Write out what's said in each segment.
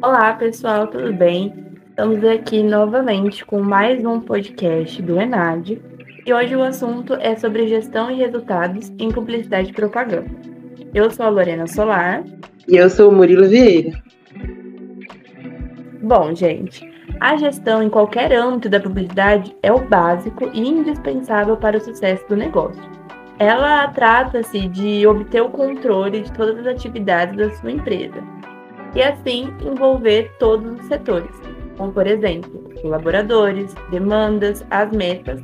Olá, pessoal, tudo bem? Estamos aqui novamente com mais um podcast do Enad e hoje o assunto é sobre gestão e resultados em publicidade e propaganda. Eu sou a Lorena Solar. E eu sou o Murilo Vieira. Bom, gente, a gestão em qualquer âmbito da publicidade é o básico e indispensável para o sucesso do negócio. Ela trata-se de obter o controle de todas as atividades da sua empresa e assim envolver todos os setores, como por exemplo, colaboradores, demandas, as metas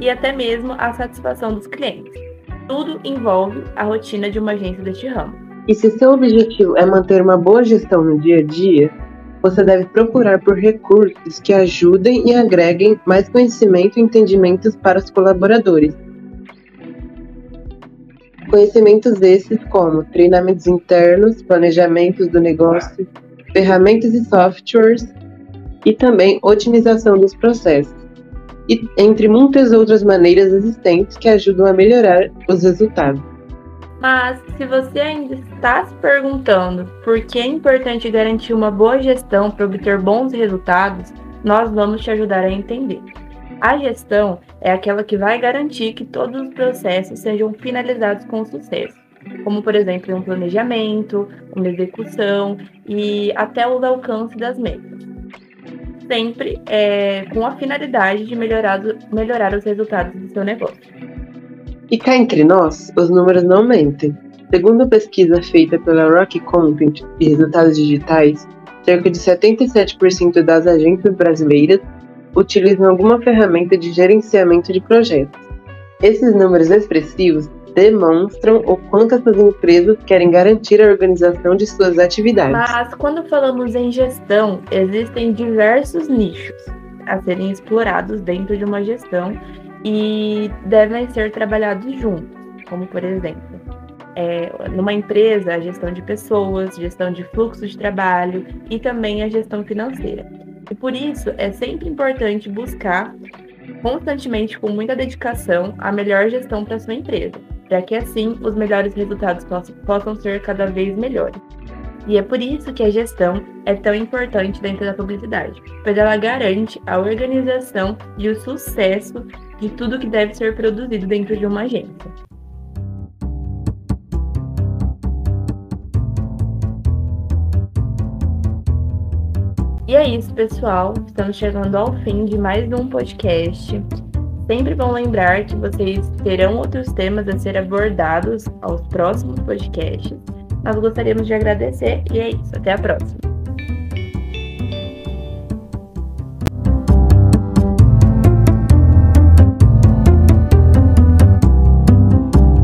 e até mesmo a satisfação dos clientes. Tudo envolve a rotina de uma agência deste ramo. E se seu objetivo é manter uma boa gestão no dia a dia, você deve procurar por recursos que ajudem e agreguem mais conhecimento e entendimentos para os colaboradores. Conhecimentos esses como treinamentos internos, planejamentos do negócio, ferramentas e softwares e também otimização dos processos, e entre muitas outras maneiras existentes que ajudam a melhorar os resultados. Mas se você ainda está se perguntando por que é importante garantir uma boa gestão para obter bons resultados, nós vamos te ajudar a entender. A gestão é aquela que vai garantir que todos os processos sejam finalizados com sucesso, como por exemplo um planejamento, uma execução e até os alcances das metas. Sempre é, com a finalidade de melhorar, melhorar os resultados do seu negócio. E cá entre nós, os números não mentem. Segundo pesquisa feita pela Rock Content e resultados digitais, cerca de 77% das agências brasileiras utilizam alguma ferramenta de gerenciamento de projetos. Esses números expressivos demonstram o quanto essas empresas querem garantir a organização de suas atividades. Mas quando falamos em gestão, existem diversos nichos a serem explorados dentro de uma gestão e devem ser trabalhados juntos, como por exemplo, é, numa empresa, a gestão de pessoas, gestão de fluxo de trabalho e também a gestão financeira. E por isso é sempre importante buscar constantemente, com muita dedicação, a melhor gestão para sua empresa, para que assim os melhores resultados possam ser cada vez melhores. E é por isso que a gestão é tão importante dentro da publicidade, pois ela garante a organização e o sucesso de tudo que deve ser produzido dentro de uma agência. E é isso, pessoal. Estamos chegando ao fim de mais um podcast. Sempre bom lembrar que vocês terão outros temas a ser abordados aos próximos podcasts. Nós gostaríamos de agradecer e é isso. Até a próxima.